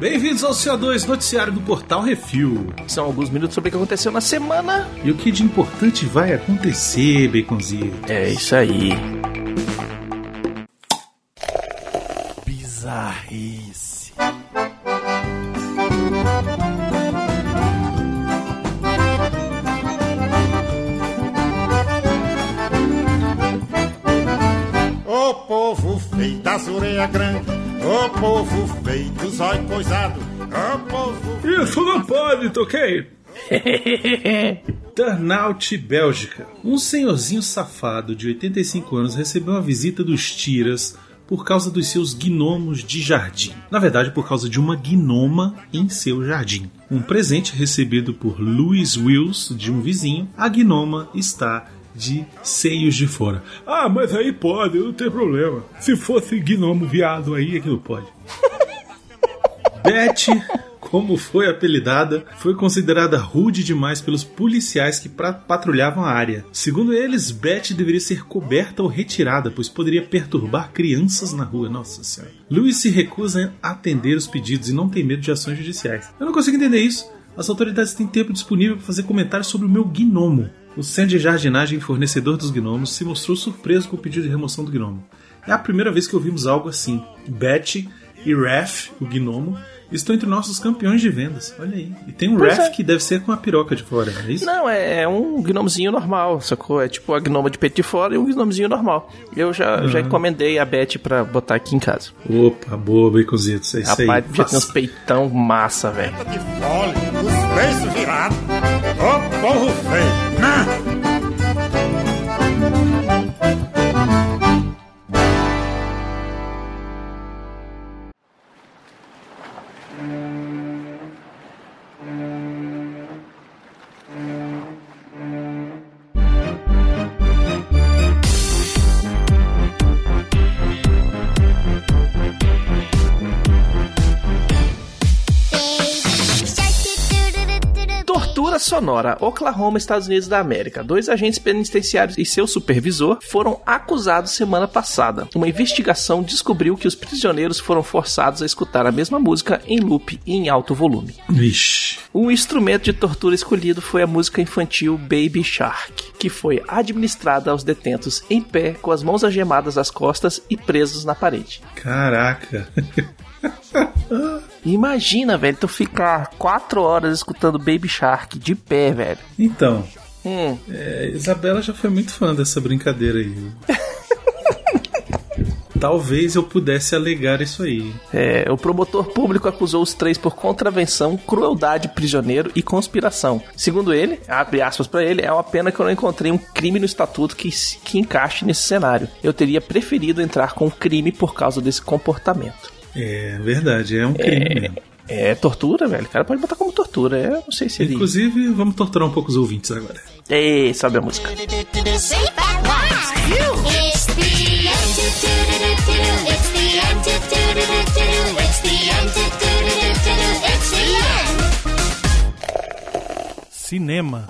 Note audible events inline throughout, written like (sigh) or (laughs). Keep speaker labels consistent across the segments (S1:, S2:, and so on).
S1: Bem-vindos ao CO2 Noticiário do Portal Refil.
S2: São alguns minutos sobre o que aconteceu na semana.
S1: E o que de importante vai acontecer, Baconzinho?
S2: É isso aí. Bizarrice.
S1: Toquei! (laughs) Turnout Bélgica. Um senhorzinho safado de 85 anos recebeu a visita dos tiras por causa dos seus gnomos de jardim. Na verdade, por causa de uma gnoma em seu jardim. Um presente recebido por Louis Wills, de um vizinho, a gnoma está de seios de fora. Ah, mas aí pode, não tem problema. Se fosse gnomo viado aí, é que não pode. (laughs) Beth, como foi apelidada, foi considerada rude demais pelos policiais que patrulhavam a área. Segundo eles, Beth deveria ser coberta ou retirada, pois poderia perturbar crianças na rua. Nossa senhora. Louis se recusa a atender os pedidos e não tem medo de ações judiciais. Eu não consigo entender isso. As autoridades têm tempo disponível para fazer comentários sobre o meu gnomo. O centro de jardinagem fornecedor dos gnomos se mostrou surpreso com o pedido de remoção do gnomo. É a primeira vez que ouvimos algo assim. Beth e Raf, o gnomo, estão entre nossos campeões de vendas. Olha aí. E tem um
S2: Pois
S1: Raf
S2: é.
S1: que deve ser com a piroca de fora, é isso?
S2: Não, é, é um gnomozinho normal, sacou? É tipo a gnoma de peito de fora e um gnomozinho normal. Eu já, já encomendei a Beth pra botar aqui em casa.
S1: Opa, boa, baconzitos. É isso
S2: Rapaz,
S1: aí.
S2: já tem uns peitão massa, velho.
S3: os beiços virados, o povo feio,
S2: sonora. Oklahoma, Estados Unidos da América. Dois agentes penitenciários e seu supervisor foram acusados semana passada. Uma investigação descobriu que os prisioneiros foram forçados a escutar a mesma música em loop e em alto volume.
S1: Vixe.
S2: O instrumento de tortura escolhido foi a música infantil Baby Shark, que foi administrada aos detentos em pé, com as mãos algemadas às costas e presos na parede.
S1: Caraca. (laughs)
S2: Imagina, velho, tu ficar quatro horas escutando Baby Shark de pé, velho.
S1: Então,
S2: Hum,
S1: é, Isabela já foi muito fã dessa brincadeira aí. (laughs) Talvez eu pudesse alegar isso aí.
S2: é, o promotor público acusou os três por contravenção, crueldade prisioneiro e conspiração. Segundo ele, abre aspas pra ele, é uma pena que eu não encontrei um crime no estatuto que, que encaixe nesse cenário. Eu teria preferido entrar com crime por causa desse comportamento.
S1: É verdade, é um crime mesmo.
S2: É tortura, velho. O cara pode botar como tortura. Eu não sei se ele.
S1: Inclusive, vamos torturar um pouco os ouvintes agora.
S2: Ei, sabe a música?
S1: Cinema.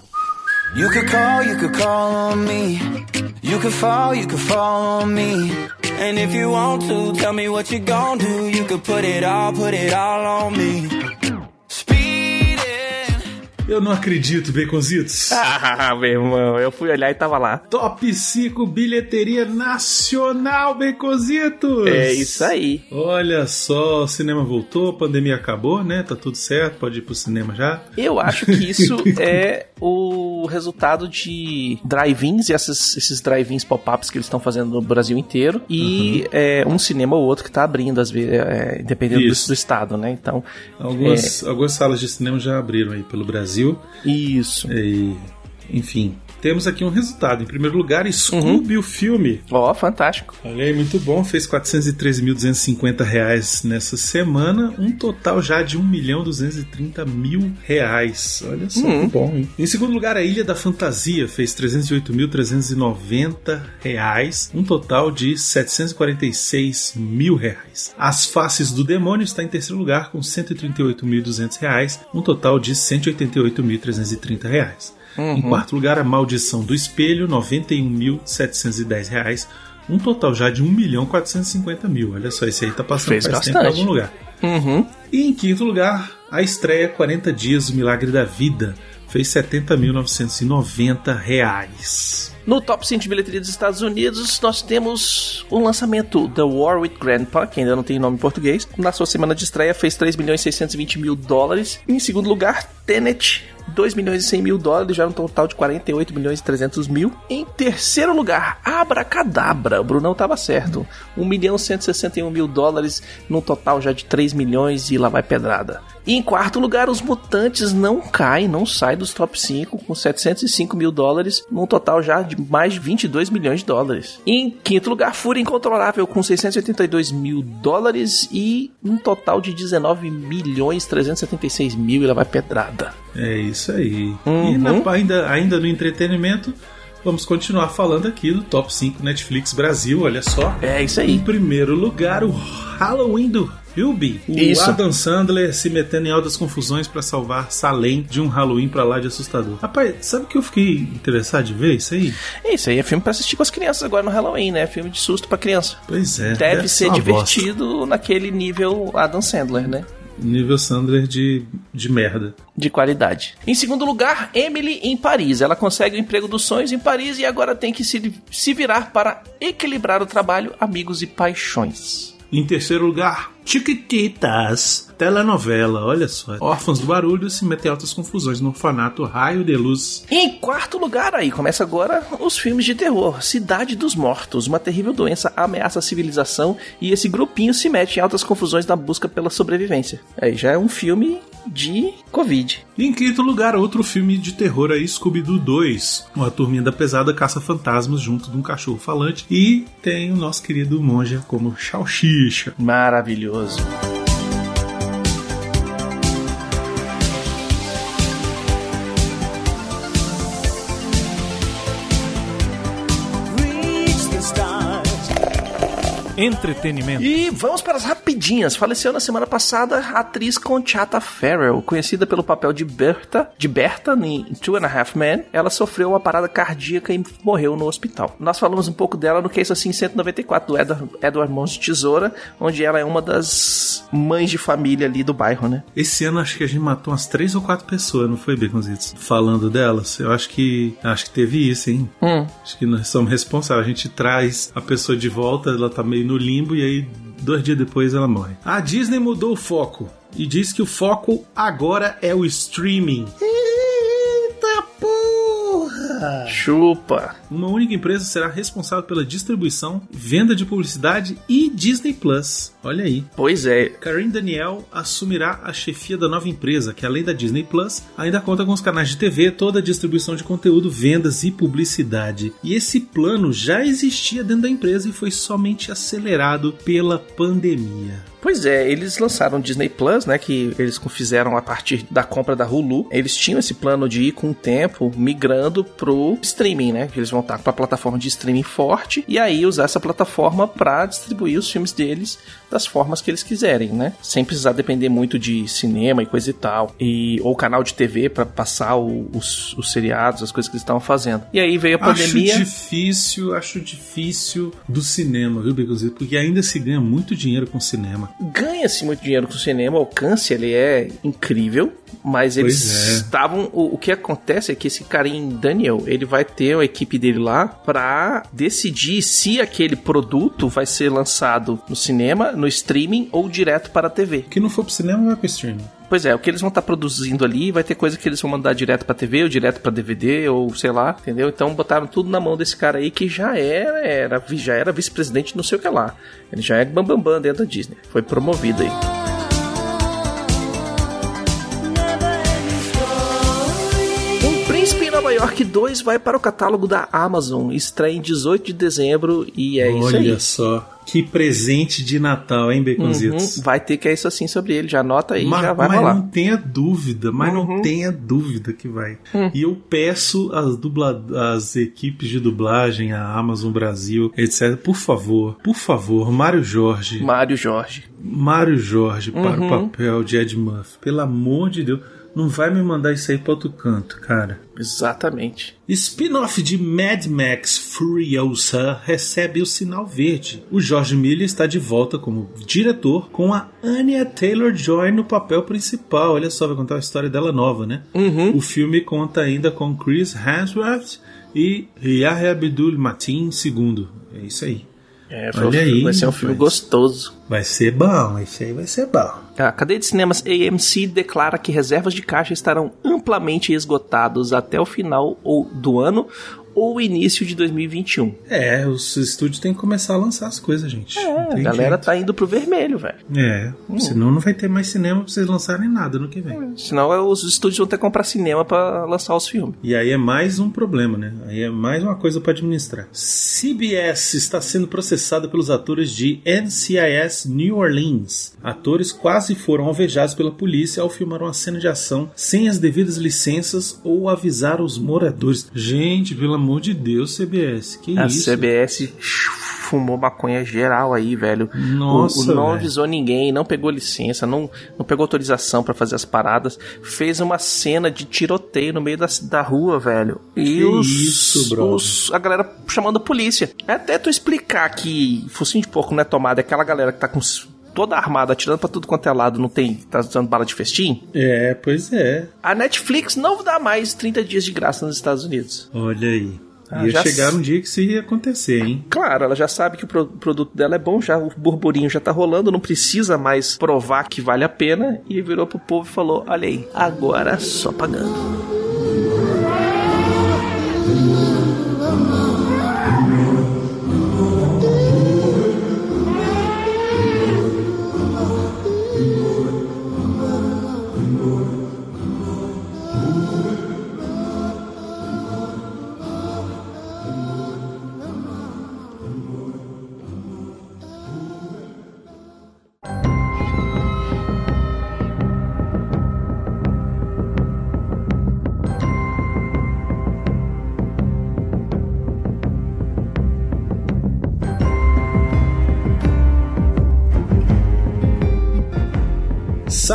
S4: You could call, you could call on me. You could fall, you could fall on me. And if you want to, tell me what you gon' do. You could put it all, put it all on me.
S1: Eu não acredito, Baconzitos. (laughs)
S2: Ah, meu irmão, eu fui olhar e tava lá.
S1: Top 5 bilheteria nacional, Baconzitos.
S2: É isso aí.
S1: Olha só, o cinema voltou, a pandemia acabou, né? Tá tudo certo, pode ir pro cinema já.
S2: Eu acho que isso (laughs) é o resultado de drive-ins e esses, esses drive-ins pop-ups que eles estão fazendo no Brasil inteiro. E é, um cinema ou outro que tá abrindo, às vezes, é, dependendo do, do estado, né? Então.
S1: Algumas, algumas salas de cinema já abriram aí pelo Brasil.
S2: Isso.
S1: E, enfim, temos aqui um resultado. Em primeiro lugar, Scooby, o filme.
S2: Ó, fantástico.
S1: Olha aí, muito bom. Fez 413.250 reais nessa semana. Um total já de 1 milhão 230 mil reais. Olha só que bom, hein? Em segundo lugar, a Ilha da Fantasia fez 308.390 reais. Um total de 746 mil reais. As Faces do Demônio está em terceiro lugar com 138.200 reais. Um total de 188.330 reais. Em quarto lugar, A Maldição do Espelho, 91.710 reais, um total já de 1 milhão 450 mil. Olha só, esse aí tá passando
S2: Fez
S1: faz tempo em
S2: bastante.
S1: algum lugar.
S2: Uhum.
S1: E em quinto lugar, a estreia 40 Dias do Milagre da Vida. Fez 70.990 reais.
S2: No top 5 de bilheteria dos Estados Unidos, nós temos o lançamento The War with Grandpa, que ainda não tem nome em português. Na sua semana de estreia, fez 3 milhões e 620 mil dólares. Em segundo lugar, Tenet, 2 milhões e 100 mil dólares, já um total de 48 milhões e 300 mil. Em terceiro lugar, Abracadabra, o Brunão tava certo. 1 milhão e 161 mil dólares, num total já de 3 milhões e lá vai pedrada. E em quarto lugar, os Mutantes não caem, não saem dos top 5 com 705 mil dólares, num total já de mais de 22 milhões de dólares. E em quinto lugar, Fúria Incontrolável com 682 mil dólares e um total de 19 milhões 376 mil e lá vai pedrada.
S1: É isso aí.
S2: Uhum.
S1: E na- ainda, ainda no entretenimento, vamos continuar falando aqui do Top 5 Netflix Brasil, olha só.
S2: É isso
S1: Em
S2: aí.
S1: primeiro lugar, o Halloween do Hubie. O
S2: Isso.
S1: Adam Sandler se metendo em altas confusões pra salvar Salem de um Halloween pra lá de assustador. Rapaz, sabe que eu fiquei interessado de ver isso aí?
S2: Isso aí é filme pra assistir com as crianças agora no Halloween, né? Filme de susto pra criança.
S1: Pois é.
S2: Deve, ser
S1: uma bosta.
S2: divertido naquele nível Adam Sandler, né?
S1: Nível Sandler de, de merda.
S2: de qualidade. Em segundo lugar, Emily em Paris. Ela consegue o emprego dos sonhos em Paris e agora tem que se, se virar para equilibrar o trabalho, amigos e paixões.
S1: Em terceiro lugar, Chiquititas. Telenovela, olha só. Órfãos do barulho se metem em altas confusões no orfanato Raio de Luz.
S2: Em quarto lugar, aí começa agora os filmes de terror. Cidade dos Mortos. Uma terrível doença ameaça a civilização e esse grupinho se mete em altas confusões na busca pela sobrevivência. Aí já é um filme de Covid.
S1: E em quinto lugar, outro filme de terror aí, Scooby-Doo 2. Uma turminha da pesada caça fantasmas junto de um cachorro falante. E tem o nosso querido monja como Salsicha.
S2: Maravilhoso.
S5: Entretenimento.
S2: E vamos para as rapidinhas. Faleceu na semana passada a atriz Conchata Farrell, conhecida pelo papel de Berta, de Berta em Two and a Half Men. Ela sofreu uma parada cardíaca e morreu no hospital. Nós falamos um pouco dela no Case Assim 194 do Edward, Edward Mãos de Tesoura, onde ela é uma das mães de família ali do bairro, né?
S1: Esse ano acho que a gente matou umas três ou quatro pessoas, não foi, Baconzitos? Falando delas. Eu acho que acho que teve isso, hein?
S2: Hum.
S1: Acho que nós somos responsáveis. A gente traz a pessoa de volta, ela tá meio no limbo e aí dois dias depois ela morre. A Disney mudou o foco e diz que o foco agora é o streaming. Porra!
S2: Chupa.
S1: Uma única empresa será responsável pela distribuição, venda de publicidade e Disney Plus. Olha aí.
S2: Pois é.
S1: Karen Daniel assumirá a chefia da nova empresa, que além da Disney Plus, ainda conta com os canais de TV, toda a distribuição de conteúdo, vendas e publicidade. E esse plano já existia dentro da empresa e foi somente acelerado pela pandemia.
S2: Pois é, eles lançaram o Disney Plus, né? Que eles fizeram a partir da compra da Hulu. Eles tinham esse plano de ir com o tempo migrando pro streaming, né? Que eles vão estar com a plataforma de streaming forte e aí usar essa plataforma para distribuir os filmes deles das formas que eles quiserem, né? Sem precisar depender muito de cinema e coisa e tal. E, ou canal de TV para passar o- os, os seriados, as coisas que eles estavam fazendo. E aí veio a pandemia.
S1: Acho difícil, acho difícil do cinema, viu, Beconzito? Porque ainda se ganha muito dinheiro com cinema.
S2: ganha-se muito dinheiro com o cinema, o alcance ele é incrível, mas eles
S1: Pois é.
S2: estavam. O, o que acontece é que esse carinha Daniel, ele vai ter a equipe dele lá pra decidir se aquele produto vai ser lançado no cinema, no streaming ou direto para a TV.
S1: O que não for pro cinema vai pro streaming.
S2: Pois é, o que eles vão estar produzindo ali vai ter coisa que eles vão mandar direto pra TV ou direto pra DVD ou sei lá, entendeu? Então botaram tudo na mão desse cara aí que já era, era já era vice-presidente não sei o que lá. Ele já é bambambam bam, bam dentro da Disney. Foi promovido aí. Nova York 2 vai para o catálogo da Amazon, estreia em 18 de dezembro e é isso aí.
S1: Olha só. Que presente de Natal, hein,
S2: Uhum,
S1: Baconzitos?
S2: vai ter que é isso assim sobre ele, já anota aí,
S1: mas,
S2: já vai
S1: mas
S2: rolar.
S1: não tenha dúvida, mas
S2: Uhum.
S1: não tenha dúvida que vai.
S2: Hum.
S1: E eu peço às, dubla, às equipes de dublagem, a Amazon Brasil, etc., por favor, por favor, Mário Jorge,
S2: Mário Jorge.
S1: Mário Jorge para
S2: Uhum.
S1: o papel de Ed Murphy. Pelo amor de Deus. Não vai me mandar isso aí pra outro canto, cara.
S2: Exatamente.
S1: Spin-off de Mad Max Furiosa recebe o sinal verde. O George Miller está de volta como diretor com a Anya Taylor-Joy no papel principal. Olha só, vai contar a história dela nova, né? O filme conta ainda com Chris Hemsworth e Yahya Abdul Mateen II. É isso aí.
S2: É,
S1: Olha
S2: foi-
S1: aí,
S2: vai ser um filme
S1: rapaz.
S2: gostoso.
S1: Vai ser bom, esse aí vai ser bom.
S2: A cadeia de cinemas AMC declara que reservas de caixa estarão amplamente esgotados até o final do ano ou início de 2021.
S1: É, os estúdios têm que começar a lançar as coisas, gente.
S2: É, a galera
S1: jeito.
S2: tá indo pro vermelho, velho.
S1: É, senão não vai ter mais cinema pra vocês lançarem nada no que vem.
S2: Senão é, os estúdios vão ter que comprar cinema pra lançar os filmes.
S1: E aí é mais um problema, né? Aí é mais uma coisa pra administrar. CBS está sendo processada pelos atores de NCIS New Orleans. Atores quase foram alvejados pela polícia ao filmar uma cena de ação sem as devidas licenças ou avisar os moradores. Gente, pelo amor de Deus, CBS, que
S2: A
S1: isso?
S2: CBS fumou maconha geral aí, velho.
S1: Nossa,
S2: O- o não
S1: velho.
S2: avisou ninguém, não pegou licença, não, não pegou autorização pra fazer as paradas. Fez uma cena de tiroteio no meio da, da rua, velho. E
S1: Que
S2: os,
S1: isso, brother.
S2: os- a galera chamando a polícia. Até tu explicar que focinho de porco não é tomada, é aquela galera que tá com toda armada, atirando pra tudo quanto é lado, não tem, tá usando bala de festim.
S1: É, pois é.
S2: A Netflix não dá mais 30 dias de graça nos Estados Unidos.
S1: Olha aí.
S2: Ah,
S1: ia
S2: já
S1: chegar um dia que isso ia acontecer, hein?
S2: Claro, ela já sabe que o pro- produto dela é bom, já o burburinho já tá rolando, não precisa mais provar que vale a pena e virou pro povo e falou: "Olha aí, agora só pagando".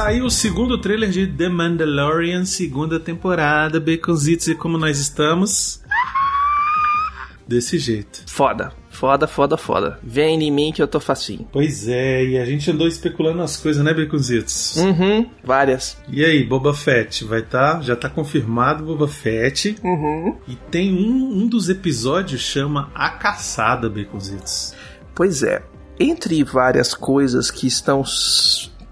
S1: Saiu o segundo trailer de The Mandalorian, segunda temporada, Baconzitos e como nós estamos. Desse jeito.
S2: Foda, foda, foda, foda. Vem em mim que eu tô facinho.
S1: Pois é, e a gente andou especulando as coisas, né, Baconzitos?
S2: Uhum, várias.
S1: E aí, Boba Fett, vai tá? Já tá confirmado Boba Fett.
S2: Uhum.
S1: E tem um, um dos episódios chama A Caçada, Baconzitos.
S2: Pois é, entre várias coisas que estão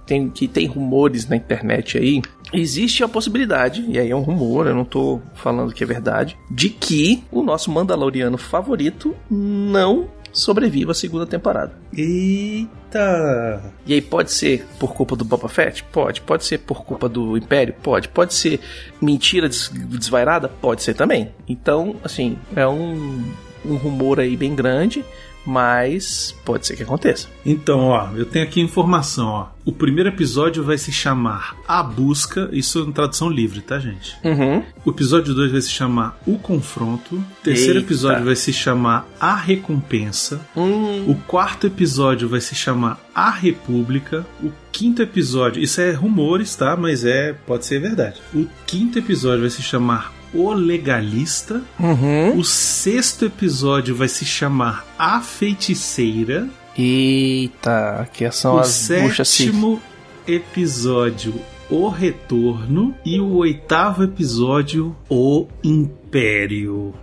S2: tem, que tem rumores na internet aí, existe a possibilidade, e aí é um rumor, eu não tô falando que é verdade, de que o nosso Mandaloriano favorito não sobreviva à segunda temporada.
S1: Eita!
S2: E aí pode ser por culpa do Boba Fett? Pode. Pode ser por culpa do Império? Pode. Pode ser mentira des- desvairada? Pode ser também. Então, assim, é um, um rumor aí bem grande, mas pode ser que aconteça.
S1: Então, ó, eu tenho aqui informação, ó. O primeiro episódio vai se chamar A Busca, isso em tradução livre, tá, gente?
S2: Uhum.
S1: O episódio 2 vai se chamar O Confronto. O terceiro
S2: Eita.
S1: episódio vai se chamar A Recompensa.
S2: Hum,
S1: O quarto episódio vai se chamar A República. O quinto episódio, isso é rumores, tá? Mas é, pode ser verdade. O quinto episódio vai se chamar O Legalista.
S2: uhum.
S1: O sexto episódio vai se chamar A Feiticeira.
S2: Eita, que são
S1: o
S2: as
S1: sétimo episódio, O Retorno. E o oitavo episódio, O Império.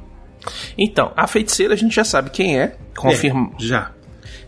S2: Então, a feiticeira a gente já sabe quem é. Confirma.
S1: É, já.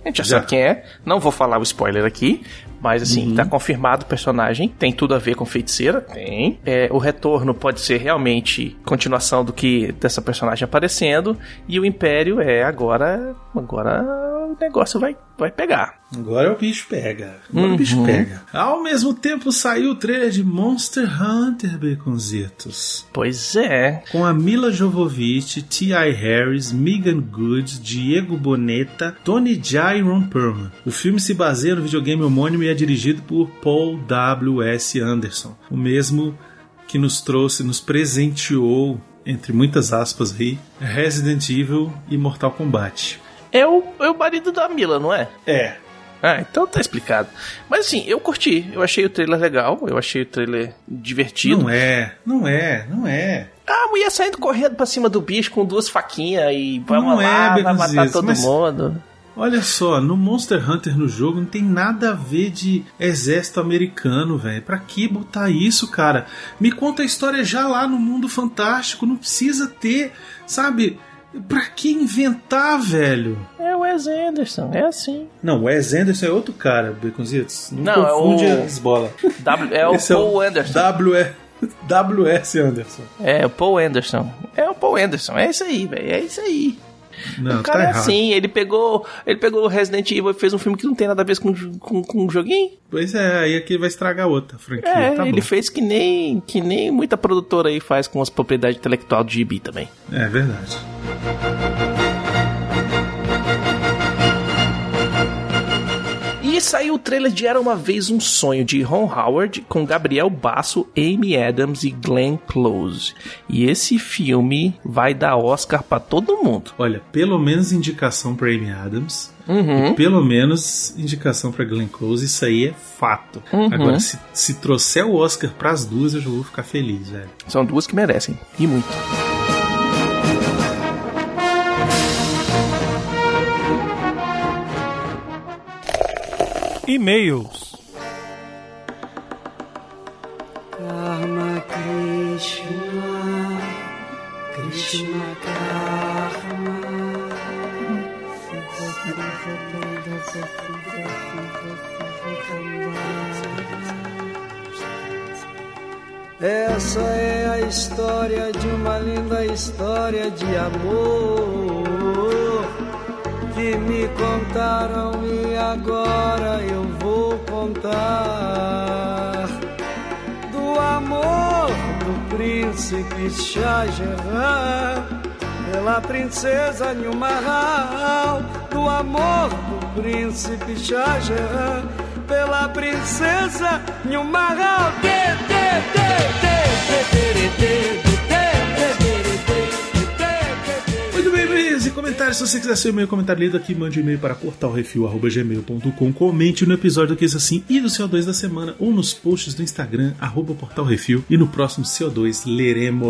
S2: A gente já,
S1: Já.
S2: sabe quem é. Não vou falar o spoiler aqui. Mas assim,
S1: Uhum.
S2: tá confirmado o personagem. Tem tudo a ver com feiticeira? Tem. É, o retorno pode ser realmente continuação do que dessa personagem aparecendo. E o Império é agora. Agora o negócio vai, vai pegar.
S1: Agora o bicho pega. Agora o bicho
S2: Uhum.
S1: pega. Ao mesmo tempo saiu o trailer de Monster Hunter Baconzitos.
S2: Pois é.
S1: Com a Mila Jovovich, T.I. Harris, Megan Good, Diego Boneta, Tony Jaa e Ron Perlman. O filme se baseia no videogame homônimo e é dirigido por Paul W.S. Anderson, o mesmo que nos trouxe, nos presenteou, entre muitas aspas aí, Resident Evil e Mortal Kombat.
S2: É o, é o marido da Mila, não é?
S1: É,
S2: Ah, então tá explicado. Mas assim, eu curti. Eu achei o trailer legal. Eu achei o trailer divertido.
S1: Não é, não é, não é.
S2: A mulher saindo correndo pra cima do bicho com duas faquinhas e vamos
S1: Não
S2: lá,
S1: é,
S2: vai matar todo
S1: mas-
S2: mundo.
S1: Olha só, no Monster Hunter no jogo não tem nada a ver de exército americano, velho. Pra que botar isso, cara? Me conta a história já lá no mundo fantástico, não precisa ter, sabe? Pra que inventar, velho?
S2: É o Wes Anderson, é assim.
S1: Não, o Wes Anderson é outro cara, Beconzitos. Não,
S2: Não, é
S1: confunde
S2: o-
S1: as bolas.
S2: W- é o
S1: Esse
S2: Paul Anderson.
S1: W (laughs) WS Anderson.
S2: É, o Paul Anderson. É o Paul Anderson, é isso aí, velho. É isso aí.
S1: Não,
S2: o cara
S1: tá
S2: é
S1: errado.
S2: assim, ele pegou. Ele pegou o Resident Evil e fez um filme que não tem nada a ver com, com, com o joguinho.
S1: Pois é, aí aqui vai estragar outra franquia.
S2: É,
S1: tá
S2: ele
S1: bom.
S2: fez que nem, que nem muita produtora aí faz com as propriedades intelectual de gibi também.
S1: É verdade.
S2: E saiu o trailer de Era Uma Vez Um Sonho, de Ron Howard, com Gabriel Basso, Amy Adams e Glenn Close. E esse filme vai dar Oscar pra todo mundo.
S1: Olha, pelo menos indicação pra Amy Adams.
S2: Uhum.
S1: E pelo menos indicação pra Glenn Close, isso aí é fato.
S2: Uhum.
S1: Agora, se, se trouxer o Oscar pras duas, eu já vou ficar feliz, velho.
S2: São duas que merecem, e muito.
S5: E-mails.
S4: Karma Krishna, Krishna Karma. Essa é a história de uma linda história de amor que me contaram e agora cantar do amor do príncipe Shah pela princesa Nilmahal, do amor do príncipe Shah pela princesa Nilmahal. Tê, tê, tê, tê,
S1: tê, tê, tê, tê. Comentários. Se você quiser seu e-mail comentário lido aqui, mande um e-mail para portalrefil.gmail.com. Comente no episódio que isso assim e do CO2 da semana ou nos posts do Instagram, arroba portalrefil. E no próximo CO2 leremos.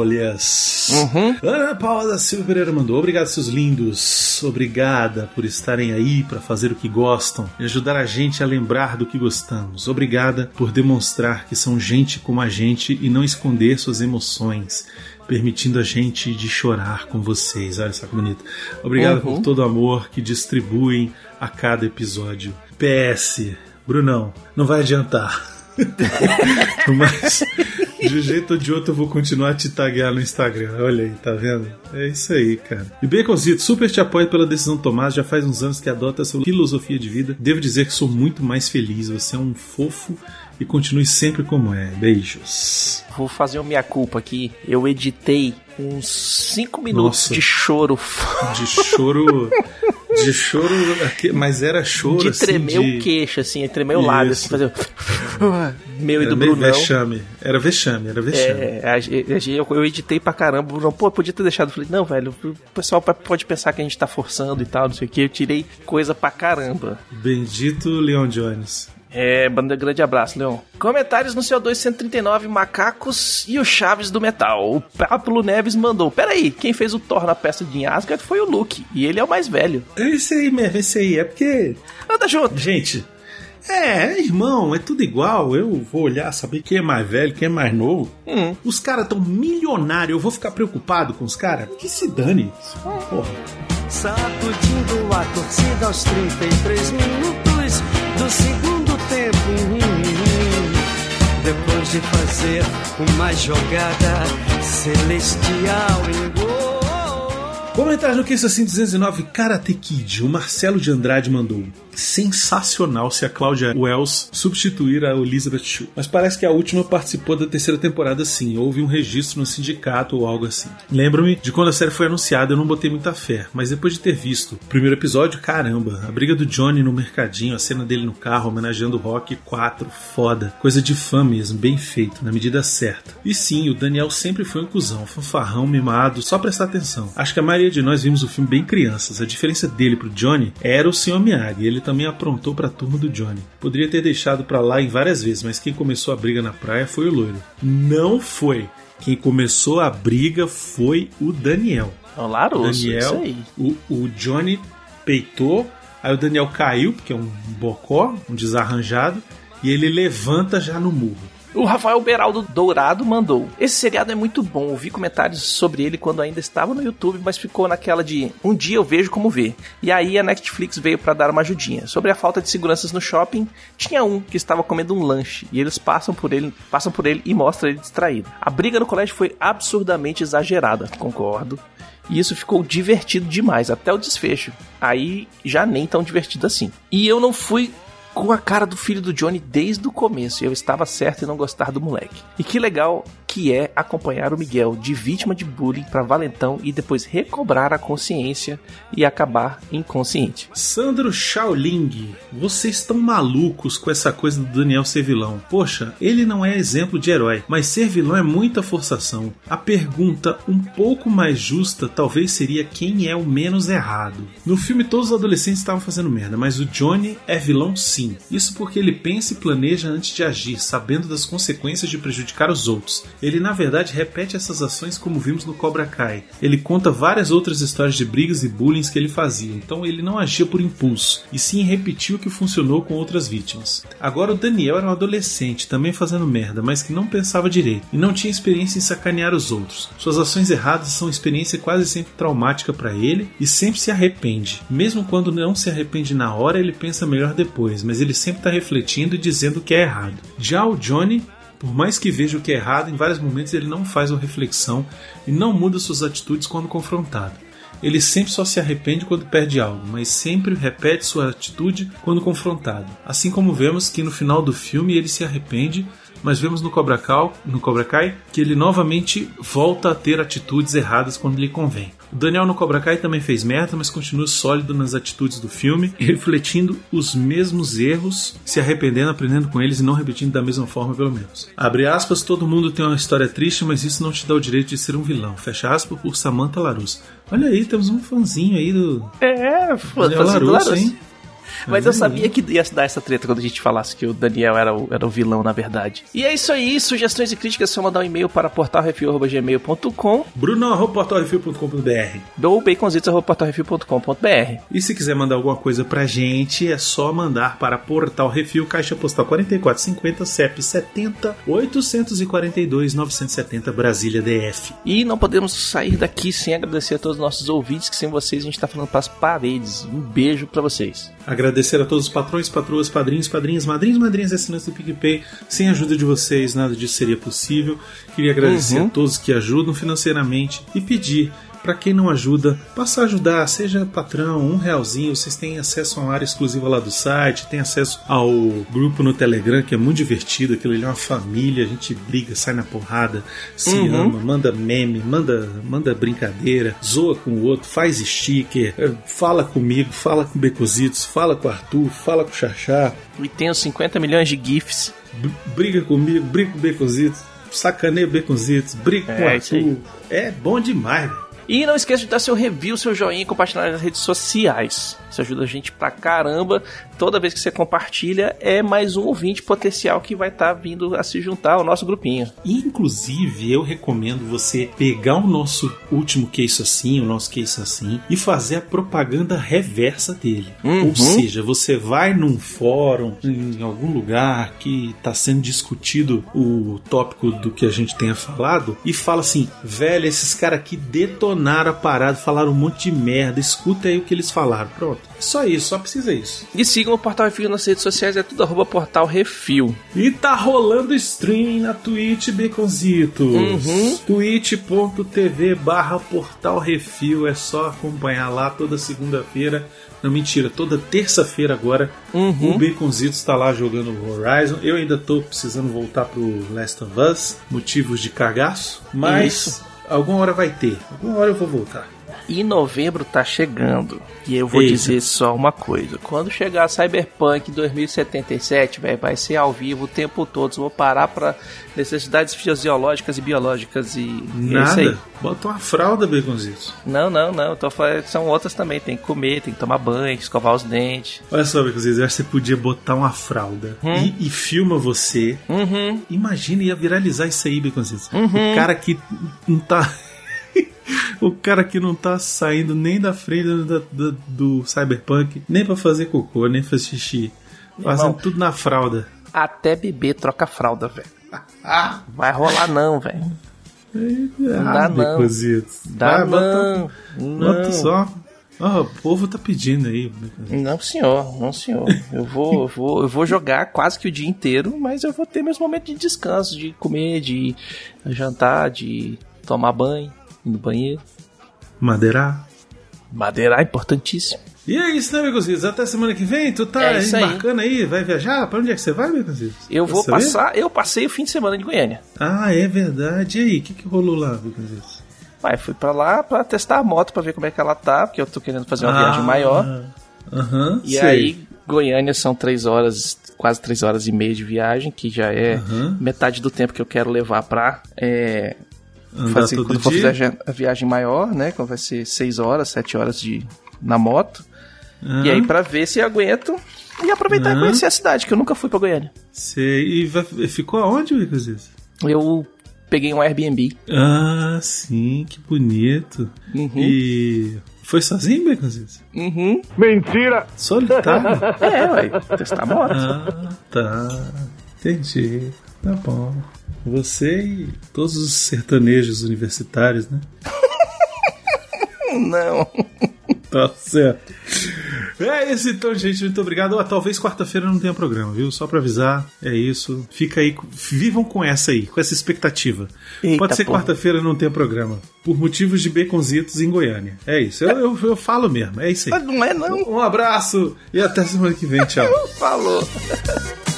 S1: Ana Paula da Silva Pereira mandou. Obrigado, seus lindos. Obrigada por estarem aí para fazer o que gostam e ajudar a gente a lembrar do que gostamos. Obrigada por demonstrar que são gente como a gente e não esconder suas emoções permitindo a gente de chorar com vocês. Olha só que bonito. Obrigado por todo o amor que distribuem a cada episódio. PS, Brunão, não vai adiantar. (laughs) Mas de um jeito ou de outro eu vou continuar a te taguear no Instagram. Olha aí, tá vendo? É isso aí, cara. E Baconzito, super te apoio pela decisão tomada. Já faz uns anos que adota essa filosofia de vida. Devo dizer que sou muito mais feliz. Você é um fofo e continue sempre como é. Beijos.
S2: Vou fazer uma minha culpa aqui. Eu editei uns 5 minutos
S1: Nossa.
S2: de choro.
S1: De choro. De choro. Mas era choro
S2: De
S1: assim,
S2: tremer
S1: de...
S2: o queixo, assim, tremer o lado, assim,
S1: Isso.
S2: fazer. (laughs) Meu e do
S1: meio
S2: Brunão.
S1: vexame. Era vexame, era vexame.
S2: É, eu, eu editei pra caramba. o Bruno, pô, podia ter deixado. Eu falei, não, velho, o pessoal pode pensar que a gente tá forçando e tal, não sei o que. Eu tirei coisa pra caramba.
S1: Bendito Leon Jones.
S2: É, banda grande abraço, Leon. Comentários no CO2 139, Macacos e o Chaves do Metal. O Pablo Neves mandou. Peraí, quem fez o Thor na peça de Asgard foi o Luke. E ele é o mais velho.
S1: É esse aí mesmo, esse aí. É porque.
S2: Anda junto.
S1: Gente. É, irmão, é tudo igual. Eu vou olhar, saber quem é mais velho, quem é mais novo.
S2: Hum.
S1: Os caras tão milionários, eu vou ficar preocupado com os caras? Que se dane. Porra.
S4: Sacudindo a torcida aos 33 minutos do segundo. Depois de fazer uma jogada celestial em gol.
S1: Comentário no que isso assim 209 Karate Kid. O Marcelo de Andrade mandou. Sensacional se a Cláudia Wells substituir a Elizabeth Shue. Mas parece que a última participou da terceira temporada sim. Houve um registro no sindicato ou algo assim. Lembro-me de quando a série foi anunciada, eu não botei muita fé. Mas depois de ter visto o primeiro episódio, caramba, a briga do Johnny no mercadinho, a cena dele no carro homenageando o Rock 4, foda. Coisa de fã mesmo, bem feito, na medida certa. E sim, o Daniel sempre foi um cuzão, fanfarrão, mimado, só prestar atenção. Acho que a maioria de nós vimos o filme bem crianças. A diferença dele pro Johnny era o Sr. Miyagi. Ele também aprontou pra turma do Johnny. Poderia ter deixado pra lá em várias vezes, mas quem começou a briga na praia foi o loiro. Não foi. Quem começou a briga foi o Daniel.
S2: É o Larusso, isso
S1: Daniel, o, o Johnny peitou, aí o Daniel caiu, porque é um bocó, um desarranjado, e ele levanta já no murro.
S2: O Rafael Beraldo Dourado mandou. Esse seriado é muito bom. Eu vi comentários sobre ele quando ainda estava no YouTube, mas ficou naquela de um dia eu vejo como ver. E aí a Netflix veio para dar uma ajudinha. Sobre a falta de seguranças no shopping, tinha um que estava comendo um lanche e eles passam por ele, passam por ele e mostram ele distraído. A briga no colégio foi absurdamente exagerada, concordo. E isso ficou divertido demais, até o desfecho. Aí já nem tão divertido assim. E eu não fui com a cara do filho do Johnny desde o começo. Eu estava certo em não gostar do moleque. E que legal que é acompanhar o Miguel de vítima de bullying para valentão e depois recobrar a consciência e acabar inconsciente.
S1: Sandro Shaoling, vocês estão malucos com essa coisa do Daniel ser vilão. Poxa, ele não é exemplo de herói, mas ser vilão é muita forçação. A pergunta um pouco mais justa talvez seria quem é o menos errado. No filme todos os adolescentes estavam fazendo merda, mas o Johnny é vilão sim. Isso porque ele pensa e planeja antes de agir, sabendo das consequências de prejudicar os outros. Ele na verdade repete essas ações como vimos no Cobra Kai. Ele conta várias outras histórias de brigas e bullying que ele fazia, então ele não agia por impulso, e sim repetiu o que funcionou com outras vítimas. Agora o Daniel era um adolescente, também fazendo merda, mas que não pensava direito e não tinha experiência em sacanear os outros. Suas ações erradas são experiência quase sempre traumática para ele e sempre se arrepende. Mesmo quando não se arrepende na hora, ele pensa melhor depois, mas ele sempre está refletindo e dizendo que é errado. Já o Johnny por mais que veja o que é errado, em vários momentos ele não faz uma reflexão e não muda suas atitudes quando confrontado. Ele sempre só se arrepende quando perde algo, mas sempre repete sua atitude quando confrontado. Assim como vemos que no final do filme ele se arrepende, mas vemos no Cobra, Kai, no Cobra Kai que ele novamente volta a ter atitudes erradas quando lhe convém. O Daniel no Cobra Kai também fez merda, mas continua sólido nas atitudes do filme, (laughs) refletindo os mesmos erros, se arrependendo, aprendendo com eles e não repetindo da mesma forma, pelo menos. Abre aspas, todo mundo tem uma história triste, mas isso não te dá o direito de ser um vilão. Fecha aspas por Samantha Larus. Olha aí, temos um fãzinho aí do
S2: É,
S1: Daniel Larusso, hein?
S2: Mas eu
S1: aí.
S2: sabia que ia dar essa treta quando a gente falasse que o Daniel era o, era o vilão, na verdade. E é isso aí. Sugestões e críticas é só mandar um e-mail para portalrefil.gmail.com
S1: Bruno, arroba portalrefil.com.br.
S2: ou baconzitos.portalrefil.com.br.
S1: E se quiser mandar alguma coisa pra gente, é só mandar para Portal Refil, Caixa Postal 4450, CEP 70 842 970 Brasília DF.
S2: E não podemos sair daqui sem agradecer a todos os nossos ouvintes, que sem vocês a gente tá falando pras paredes. Um beijo pra vocês.
S1: Agradecer a todos os patrões, patroas, padrinhos, padrinhas, madrinhos, madrinhas e assinantes do PicPay. Sem a ajuda de vocês, nada disso seria possível. Queria agradecer
S2: Uhum.
S1: a todos que ajudam financeiramente e pedir para quem não ajuda, passar a ajudar, seja patrão, um realzinho, vocês têm acesso a uma área exclusiva lá do site, tem acesso ao grupo no Telegram, que é muito divertido, aquilo ali é uma família, a gente briga, sai na porrada, se
S2: Uhum.
S1: ama, manda meme, manda, manda brincadeira, zoa com o outro, faz sticker, eh, fala comigo, fala com o Becositos, fala com o Arthur, fala com o Xaxá,
S2: E os 50 milhões de GIFs.
S1: b- briga comigo, briga com o Becositos, sacaneia o Becositos, briga com o
S2: É.
S1: Arthur. É bom demais, velho.
S2: E não esqueça de dar seu review, seu joinha e compartilhar nas redes sociais. Isso ajuda a gente pra caramba. Toda vez que você compartilha, é mais um ouvinte potencial que vai estar vindo a se juntar ao nosso grupinho.
S1: Inclusive, eu recomendo você pegar o nosso último que isso assim, o nosso que isso assim, e fazer a propaganda reversa dele.
S2: Uhum.
S1: Ou seja, você vai num fórum, em algum lugar que está sendo discutido o tópico do que a gente tenha falado, e fala assim: velho, esses caras aqui detonaram a parada, falaram um monte de merda, escuta aí o que eles falaram. Pronto. É Só isso, só precisa isso.
S2: E sigam o Portal Refil nas redes sociais, é tudo arroba Portal Refil.
S1: E tá rolando stream na Twitch, Baconzitos.
S2: Uhum.
S1: twitch.tv barra Portal Refil. É só acompanhar lá toda segunda-feira. Não, mentira, toda terça-feira agora.
S2: Uhum.
S1: O Baconzitos tá lá jogando Horizon. Eu ainda tô precisando voltar pro Last of Us. Motivos de cagaço. Mas
S2: Isso.
S1: alguma hora vai ter. Alguma hora eu vou voltar.
S2: E novembro tá chegando. E eu vou
S1: Eita.
S2: dizer só uma coisa. Quando chegar Cyberpunk 2077, velho, vai ser ao vivo o tempo todo. Vou parar pra necessidades fisiológicas e biológicas e é isso aí.
S1: Nada. Bota uma fralda, Baconzitos.
S2: Não, não, não. Tô falando, são outras também. Tem que comer, tem que tomar banho, escovar os dentes.
S1: Olha só, Baconzitos, eu acho que você podia botar uma fralda e, e filma você.
S2: Uhum.
S1: Imagina, ia viralizar isso aí, Baconzitos. O cara que não tá. O cara que não tá saindo nem da frente do, Cyberpunk, nem pra fazer cocô, nem fazer xixi. Fazendo
S2: Irmão.
S1: tudo na fralda.
S2: Até bebê troca fralda, velho. Vai rolar não, velho.
S1: Não
S2: dá não. Dá
S1: Vai, bota-
S2: não.
S1: Bota
S2: Não.
S1: só. Ó, o povo tá pedindo aí.
S2: Não, senhor, não, senhor. Eu vou, eu vou, eu vou jogar quase que o dia inteiro, mas eu vou ter meus momentos de descanso, de comer, de jantar, de tomar banho, no banheiro.
S1: Madeirar.
S2: Madeirar é importantíssimo.
S1: E é isso, né, Baconzitos? Até semana que vem, tu tá
S2: É isso aí.
S1: embarcando aí. vai viajar? Pra onde é que você vai, Baconzitos?
S2: Eu vou
S1: saber?
S2: passar, eu passei o fim de semana de Goiânia.
S1: Ah, é verdade. E aí, o que, que rolou lá, Baconzitos?
S2: Vai, fui pra lá pra testar a moto pra ver como é que ela tá, porque eu tô querendo fazer uma
S1: Ah,
S2: viagem maior.
S1: Aham,
S2: E
S1: sei.
S2: aí, Goiânia são três horas, quase três horas e meia de viagem, que já é
S1: Aham.
S2: metade do tempo que eu quero levar pra é, fazer
S1: todo
S2: quando for
S1: dia?
S2: fazer a viagem maior, né? Quando vai ser seis horas, sete horas de na moto. E aí, pra ver se aguento e aproveitar e
S1: Aham.
S2: conhecer a cidade, que eu nunca fui pra Goiânia.
S1: Sei. E vai- ficou aonde, Baconzitos?
S2: Eu peguei um Airbnb.
S1: Ah, sim, que bonito.
S2: Uhum.
S1: E foi sozinho, Baconzitos?
S2: Uhum.
S1: Solitário? (laughs)
S2: É, ué, testar a moto.
S1: ah, tá. Entendi. Tá bom. Você e todos os sertanejos universitários, né? (laughs)
S2: Não.
S1: Tá certo. É isso então, gente. Muito obrigado. Ah, talvez quarta-feira não tenha programa, viu? Só pra avisar. É isso. Fica aí. Vivam com essa aí, com essa expectativa.
S2: Eita,
S1: Pode ser quarta-feira não tenha programa. Por motivos de baconzitos em Goiânia. É isso. Eu, eu, eu falo mesmo. É isso aí.
S2: Mas não é, não.
S1: Um abraço e até semana que vem. Tchau. (laughs)
S2: Falou. (laughs)